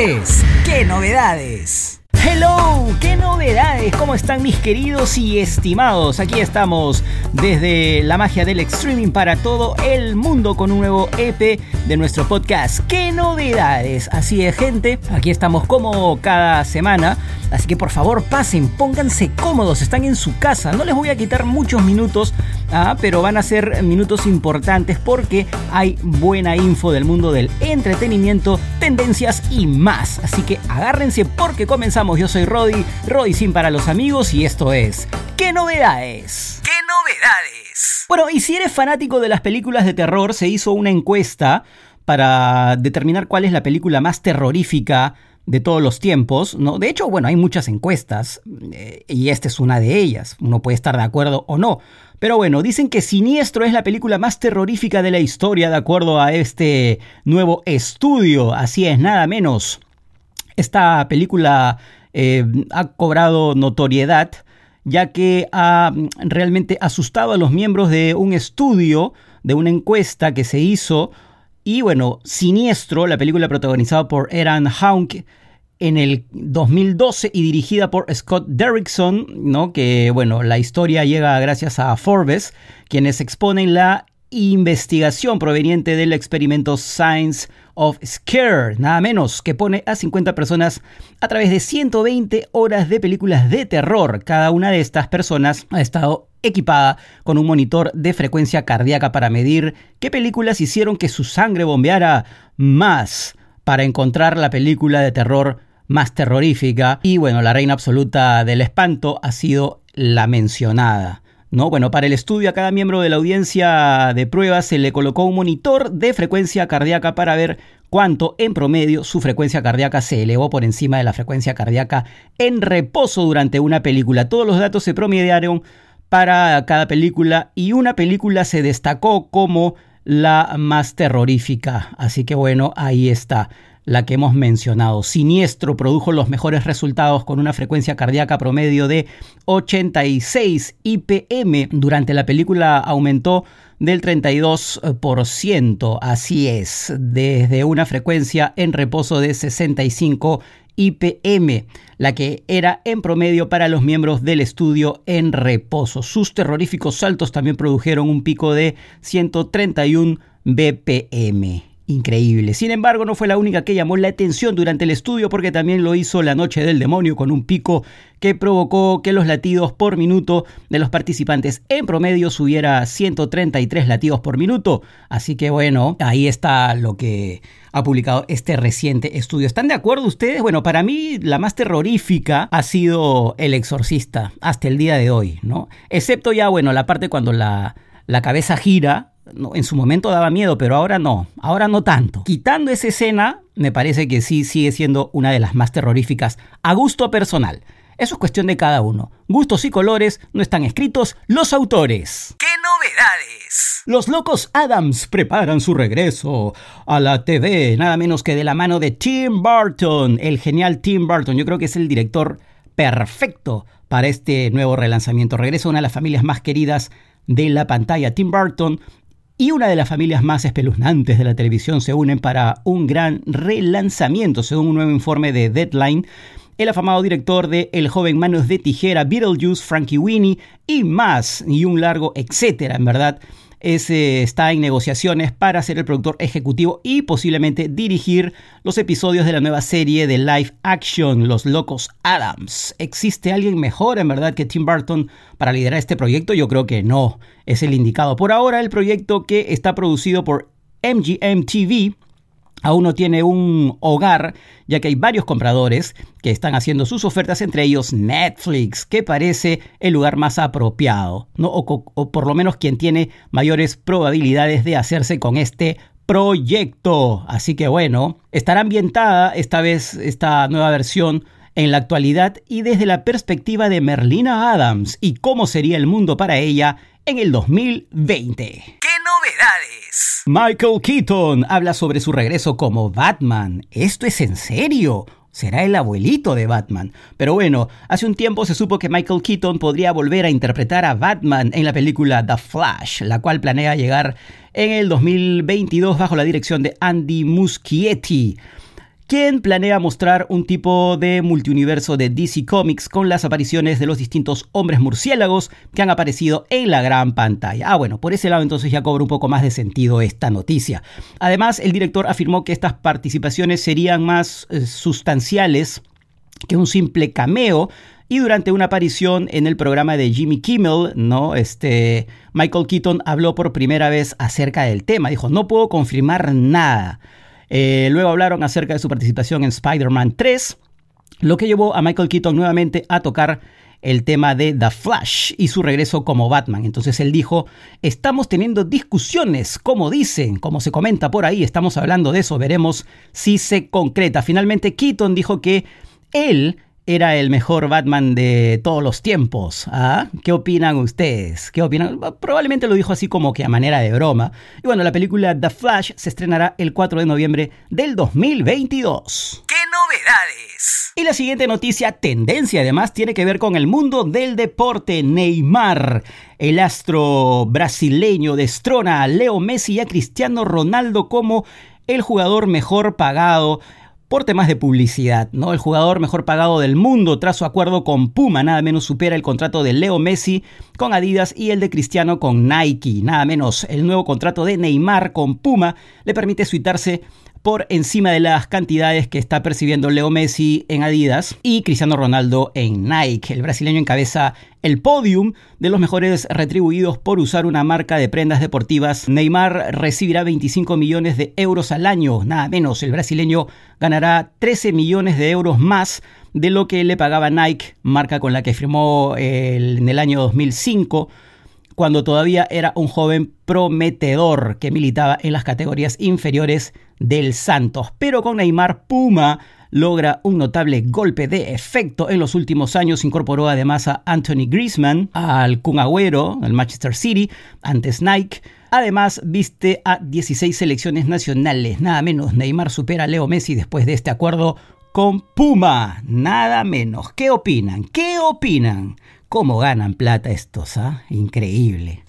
es ¿Qué novedades? Hello, qué novedades, ¿cómo están mis queridos y estimados? Aquí estamos desde la magia del streaming para todo el mundo con un nuevo EP de nuestro podcast. ¿Qué novedades? Así es, gente, aquí estamos como cada semana, así que por favor pasen, pónganse cómodos, están en su casa, no les voy a quitar muchos minutos, ah, pero van a ser minutos importantes porque hay buena info del mundo del entretenimiento, tendencias y más. Así que agárrense porque comenzamos yo soy Roddy, Roddy Sin para los amigos y esto es ¿Qué novedades? ¿Qué novedades? Bueno, y si eres fanático de las películas de terror, se hizo una encuesta para determinar cuál es la película más terrorífica de todos los tiempos, ¿no? De hecho, bueno, hay muchas encuestas eh, y esta es una de ellas. Uno puede estar de acuerdo o no. Pero bueno, dicen que Siniestro es la película más terrorífica de la historia de acuerdo a este nuevo estudio. Así es, nada menos. Esta película eh, ha cobrado notoriedad ya que ha mm, realmente asustado a los miembros de un estudio, de una encuesta que se hizo. Y bueno, Siniestro, la película protagonizada por Eran Haunk en el 2012 y dirigida por Scott Derrickson, ¿no? que bueno, la historia llega gracias a Forbes, quienes exponen la investigación proveniente del experimento Science of Scare, nada menos, que pone a 50 personas a través de 120 horas de películas de terror. Cada una de estas personas ha estado equipada con un monitor de frecuencia cardíaca para medir qué películas hicieron que su sangre bombeara más para encontrar la película de terror más terrorífica. Y bueno, la reina absoluta del espanto ha sido la mencionada. ¿No? Bueno, para el estudio a cada miembro de la audiencia de pruebas se le colocó un monitor de frecuencia cardíaca para ver cuánto en promedio su frecuencia cardíaca se elevó por encima de la frecuencia cardíaca en reposo durante una película. Todos los datos se promediaron para cada película y una película se destacó como la más terrorífica. Así que bueno, ahí está la que hemos mencionado. Siniestro produjo los mejores resultados con una frecuencia cardíaca promedio de 86 IPM. Durante la película aumentó del 32%, así es, desde una frecuencia en reposo de 65 IPM, la que era en promedio para los miembros del estudio en reposo. Sus terroríficos saltos también produjeron un pico de 131 BPM increíble. Sin embargo, no fue la única que llamó la atención durante el estudio porque también lo hizo La Noche del Demonio con un pico que provocó que los latidos por minuto de los participantes en promedio subiera a 133 latidos por minuto. Así que bueno, ahí está lo que ha publicado este reciente estudio. ¿Están de acuerdo ustedes? Bueno, para mí la más terrorífica ha sido El Exorcista hasta el día de hoy, ¿no? Excepto ya, bueno, la parte cuando la, la cabeza gira en su momento daba miedo, pero ahora no, ahora no tanto. Quitando esa escena, me parece que sí sigue siendo una de las más terroríficas a gusto personal. Eso es cuestión de cada uno. Gustos y colores no están escritos los autores. ¡Qué novedades! Los locos Adams preparan su regreso a la TV, nada menos que de la mano de Tim Burton, el genial Tim Burton. Yo creo que es el director perfecto para este nuevo relanzamiento. Regresa una de las familias más queridas de la pantalla. Tim Burton y una de las familias más espeluznantes de la televisión se unen para un gran relanzamiento, según un nuevo informe de Deadline. El afamado director de El joven manos de tijera, Beetlejuice, Frankie Winnie y más, y un largo etcétera, en verdad está en negociaciones para ser el productor ejecutivo y posiblemente dirigir los episodios de la nueva serie de live action Los Locos Adams. ¿Existe alguien mejor en verdad que Tim Burton para liderar este proyecto? Yo creo que no, es el indicado. Por ahora el proyecto que está producido por MGM TV aún no tiene un hogar, ya que hay varios compradores que están haciendo sus ofertas, entre ellos Netflix, que parece el lugar más apropiado, ¿no? o, por lo menos quien tiene mayores probabilidades de hacerse con este proyecto. Así que bueno, estará ambientada esta vez esta nueva versión en la actualidad y desde la perspectiva de Merlina Adams y cómo sería el mundo para ella en el 2020. Michael Keaton habla sobre su regreso como Batman. ¿Esto es en serio? será el abuelito de Batman. Pero bueno, hace un tiempo se supo que Michael Keaton podría volver a interpretar a Batman en la película The Flash, la cual planea llegar en el 2022 bajo la dirección de Andy Muschietti. Quien planea mostrar un tipo de multiuniverso de DC Comics con las apariciones de los distintos hombres murciélagos que han aparecido en la gran pantalla. Ah, bueno, por ese lado entonces ya cobra un poco más de sentido esta noticia. Además, el director afirmó que estas participaciones serían más eh, sustanciales que un simple cameo y durante una aparición en el programa de Jimmy Kimmel, ¿no? Este, Michael Keaton habló por primera vez acerca del tema. Dijo, no puedo confirmar nada. Eh, luego hablaron acerca de su participación en Spider-Man 3, lo que llevó a Michael Keaton nuevamente a tocar el tema de The Flash y su regreso como Batman. Entonces él dijo, estamos teniendo discusiones, como dicen, como se comenta por ahí, estamos hablando de eso, veremos si se concreta. Finalmente Keaton dijo que él era el mejor Batman de todos los tiempos. ¿ah? ¿Qué opinan ustedes? ¿Qué opinan? Probablemente lo dijo así como que a manera de broma. Y bueno, la película The Flash se estrenará el 4 de noviembre del 2022. ¡Qué novedades! Y la siguiente noticia, tendencia además, tiene que ver con el mundo del deporte. Neymar, el astro brasileño, destrona a Leo Messi y a Cristiano Ronaldo como el jugador mejor pagado por temas de publicidad. ¿no? El jugador mejor pagado del mundo tras su acuerdo con Puma nada menos supera el contrato de Leo Messi con Adidas y el de Cristiano con Nike. Nada menos el nuevo contrato de Neymar con Puma le permite suitarse por encima de las cantidades que está percibiendo Leo Messi en Adidas y Cristiano Ronaldo en Nike. El brasileño encabeza el podium de los mejores retribuidos por usar una marca de prendas deportivas. Neymar recibirá 25 millones de euros al año, nada menos. El brasileño ganará 13 millones de euros más de lo que le pagaba Nike, marca con la que firmó en el año 2005 cuando todavía era un joven prometedor que militaba en las categorías inferiores del Santos. Pero con Neymar Puma logra un notable golpe de efecto en los últimos años. Incorporó además a Anthony Griezmann, al Kun Agüero, al Manchester City, antes Nike. Además, viste a 16 selecciones nacionales. Nada menos, Neymar supera a Leo Messi después de este acuerdo con Puma. Nada menos. ¿Qué opinan? ¿Qué opinan? ¿Cómo ganan plata estos? Ah? Increíble.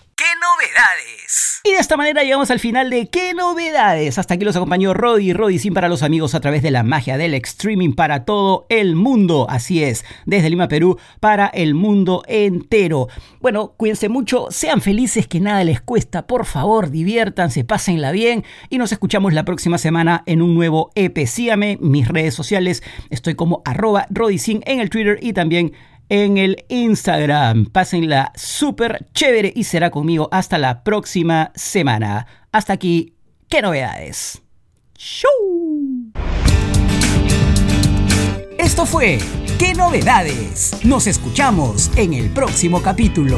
Y de esta manera llegamos al final de ¿Qué novedades? Hasta aquí los acompañó Roddy Roddy Sin para los amigos a través de la magia del streaming para todo el mundo. Así es, desde Lima, Perú, para el mundo entero. Bueno, cuídense mucho, sean felices, que nada les cuesta. Por favor, diviértanse, pásenla bien y nos escuchamos la próxima semana en un nuevo EP. Sígame mis redes sociales. Estoy como arroba Sin en el Twitter y también en el Instagram. Pásenla súper chévere y será conmigo hasta la próxima semana. Hasta aquí, ¿qué novedades? ¡Show! Esto fue ¿Qué novedades? Nos escuchamos en el próximo capítulo.